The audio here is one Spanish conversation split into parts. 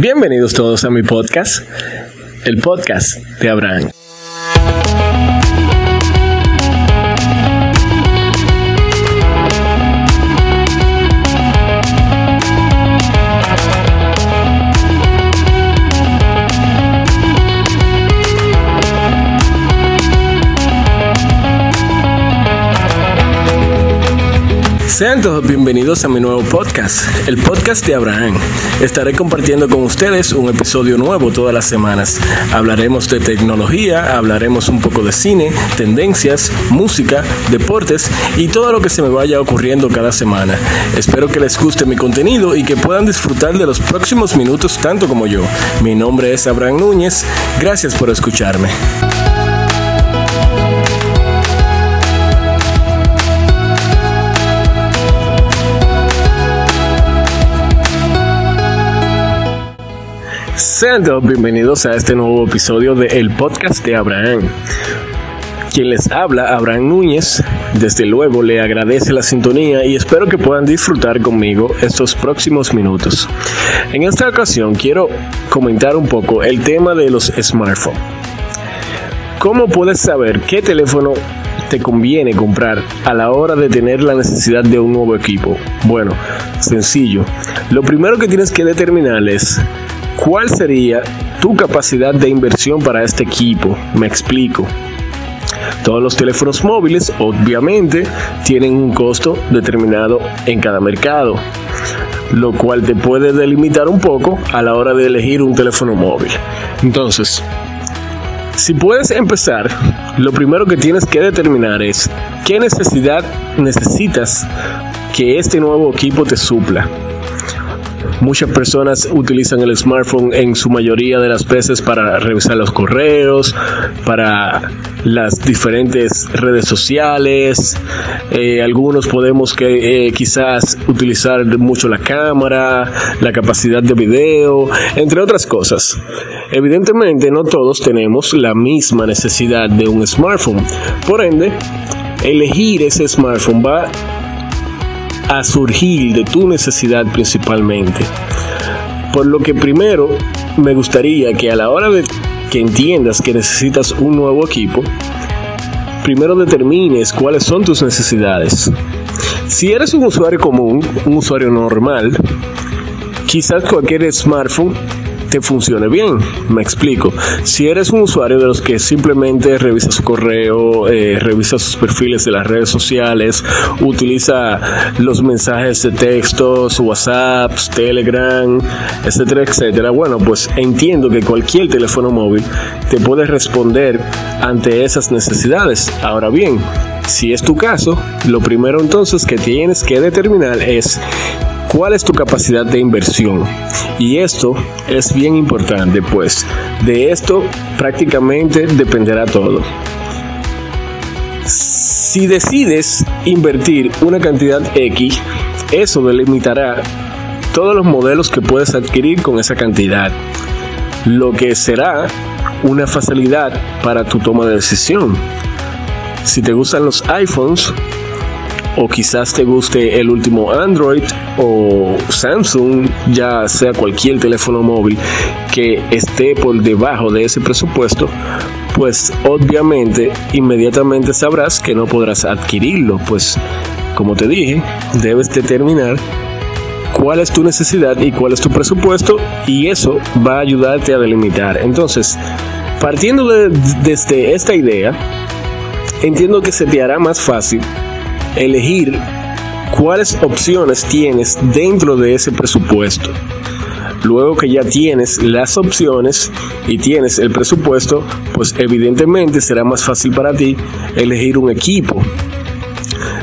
Bienvenidos todos a mi podcast, el podcast de Abraham. Sean todos bienvenidos a mi nuevo podcast, el podcast de Abraham. Estaré compartiendo con ustedes un episodio nuevo todas las semanas. Hablaremos de tecnología, hablaremos un poco de cine, tendencias, música, deportes y todo lo que se me vaya ocurriendo cada semana. Espero que les guste mi contenido y que puedan disfrutar de los próximos minutos tanto como yo. Mi nombre es Abraham Núñez. Gracias por escucharme. Sean todos bienvenidos a este nuevo episodio de El Podcast de Abraham. Quien les habla, Abraham Núñez, desde luego le agradece la sintonía y espero que puedan disfrutar conmigo estos próximos minutos. En esta ocasión quiero comentar un poco el tema de los smartphones. ¿Cómo puedes saber qué teléfono te conviene comprar a la hora de tener la necesidad de un nuevo equipo? Bueno, sencillo. Lo primero que tienes que determinar es ¿Cuál sería tu capacidad de inversión para este equipo? Me explico. Todos los teléfonos móviles obviamente tienen un costo determinado en cada mercado, lo cual te puede delimitar un poco a la hora de elegir un teléfono móvil. Entonces, si puedes empezar, lo primero que tienes que determinar es qué necesidad necesitas que este nuevo equipo te supla. Muchas personas utilizan el smartphone en su mayoría de las veces para revisar los correos, para las diferentes redes sociales. Eh, algunos podemos que eh, quizás utilizar mucho la cámara, la capacidad de video, entre otras cosas. Evidentemente no todos tenemos la misma necesidad de un smartphone. Por ende, elegir ese smartphone va a surgir de tu necesidad principalmente. Por lo que primero me gustaría que a la hora de que entiendas que necesitas un nuevo equipo, primero determines cuáles son tus necesidades. Si eres un usuario común, un usuario normal, quizás cualquier smartphone te funcione bien. Me explico. Si eres un usuario de los que simplemente revisa su correo, eh, revisa sus perfiles de las redes sociales, utiliza los mensajes de texto, WhatsApp, Telegram, etcétera, etcétera, bueno, pues entiendo que cualquier teléfono móvil te puede responder ante esas necesidades. Ahora bien, si es tu caso, lo primero entonces que tienes que determinar es cuál es tu capacidad de inversión. Y esto es bien importante, pues de esto prácticamente dependerá todo. Si decides invertir una cantidad X, eso delimitará todos los modelos que puedes adquirir con esa cantidad, lo que será una facilidad para tu toma de decisión. Si te gustan los iPhones, o quizás te guste el último Android o Samsung, ya sea cualquier teléfono móvil que esté por debajo de ese presupuesto, pues obviamente inmediatamente sabrás que no podrás adquirirlo, pues como te dije, debes determinar cuál es tu necesidad y cuál es tu presupuesto y eso va a ayudarte a delimitar. Entonces, partiendo de, desde esta idea, entiendo que se te hará más fácil elegir cuáles opciones tienes dentro de ese presupuesto. Luego que ya tienes las opciones y tienes el presupuesto, pues evidentemente será más fácil para ti elegir un equipo.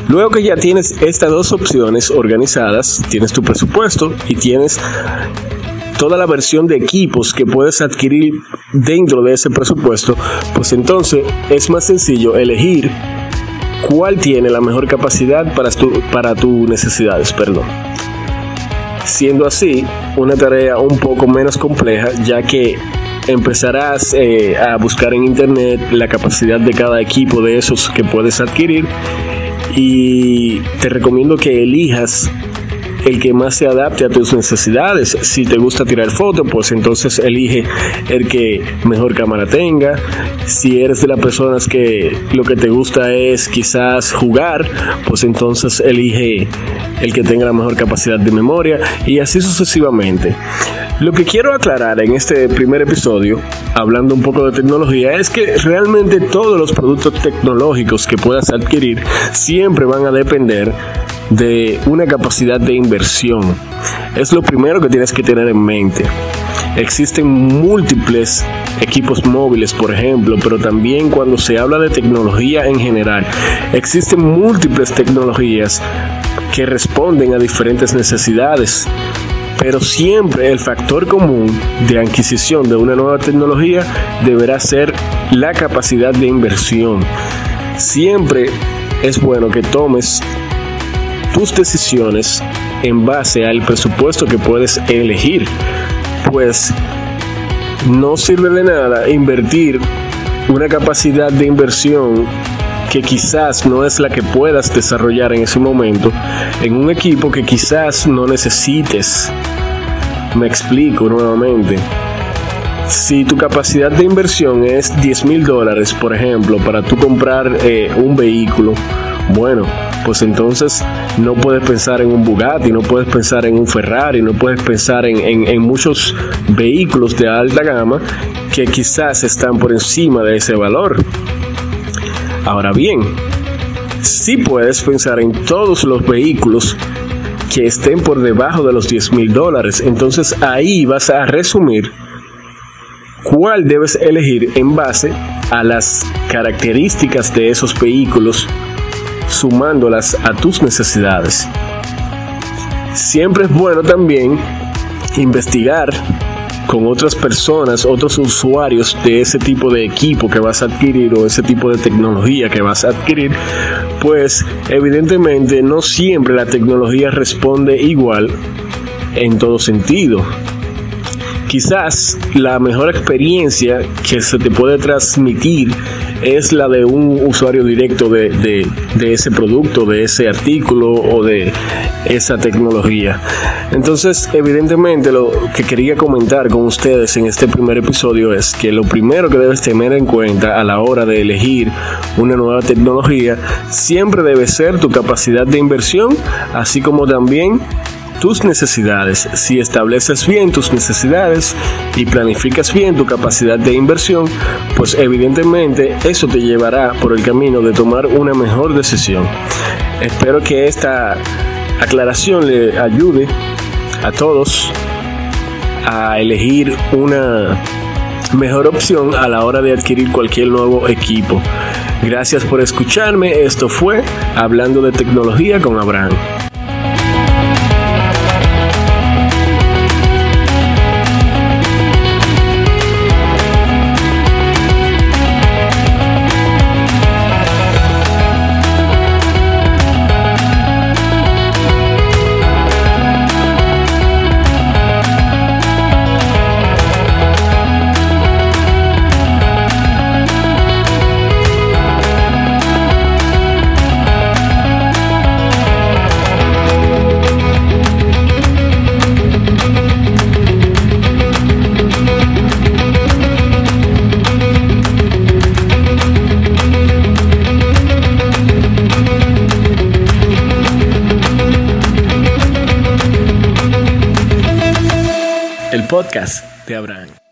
Luego que ya tienes estas dos opciones organizadas, tienes tu presupuesto y tienes toda la versión de equipos que puedes adquirir dentro de ese presupuesto, pues entonces es más sencillo elegir cuál tiene la mejor capacidad para, tu, para tus necesidades. Perdón. Siendo así, una tarea un poco menos compleja, ya que empezarás eh, a buscar en internet la capacidad de cada equipo de esos que puedes adquirir y te recomiendo que elijas el que más se adapte a tus necesidades. Si te gusta tirar fotos, pues entonces elige el que mejor cámara tenga. Si eres de las personas que lo que te gusta es quizás jugar, pues entonces elige el que tenga la mejor capacidad de memoria y así sucesivamente. Lo que quiero aclarar en este primer episodio, hablando un poco de tecnología, es que realmente todos los productos tecnológicos que puedas adquirir siempre van a depender de una capacidad de inversión. Es lo primero que tienes que tener en mente. Existen múltiples equipos móviles, por ejemplo, pero también cuando se habla de tecnología en general, existen múltiples tecnologías que responden a diferentes necesidades pero siempre el factor común de adquisición de una nueva tecnología deberá ser la capacidad de inversión. Siempre es bueno que tomes tus decisiones en base al presupuesto que puedes elegir, pues no sirve de nada invertir una capacidad de inversión que quizás no es la que puedas desarrollar en ese momento en un equipo que quizás no necesites. Me explico nuevamente. Si tu capacidad de inversión es 10 mil dólares, por ejemplo, para tú comprar eh, un vehículo, bueno, pues entonces no puedes pensar en un Bugatti, no puedes pensar en un Ferrari, no puedes pensar en, en muchos vehículos de alta gama que quizás están por encima de ese valor. Ahora bien, si puedes pensar en todos los vehículos que estén por debajo de los 10 mil dólares. Entonces ahí vas a resumir cuál debes elegir en base a las características de esos vehículos, sumándolas a tus necesidades. Siempre es bueno también investigar con otras personas, otros usuarios de ese tipo de equipo que vas a adquirir o ese tipo de tecnología que vas a adquirir, pues evidentemente no siempre la tecnología responde igual en todo sentido. Quizás la mejor experiencia que se te puede transmitir es la de un usuario directo de, ese producto, de ese artículo o de esa tecnología. Entonces, evidentemente, lo que quería comentar con ustedes en este primer episodio es que lo primero que debes tener en cuenta a la hora de elegir una nueva tecnología siempre debe ser tu capacidad de inversión, así como también tus necesidades. Si estableces bien tus necesidades y planificas bien tu capacidad de inversión, pues evidentemente eso te llevará por el camino de tomar una mejor decisión. Espero que esta aclaración le ayude a todos a elegir una mejor opción a la hora de adquirir cualquier nuevo equipo. Gracias por escucharme. Esto fue Hablando de Tecnología con Abraham. Podcast de Abraham.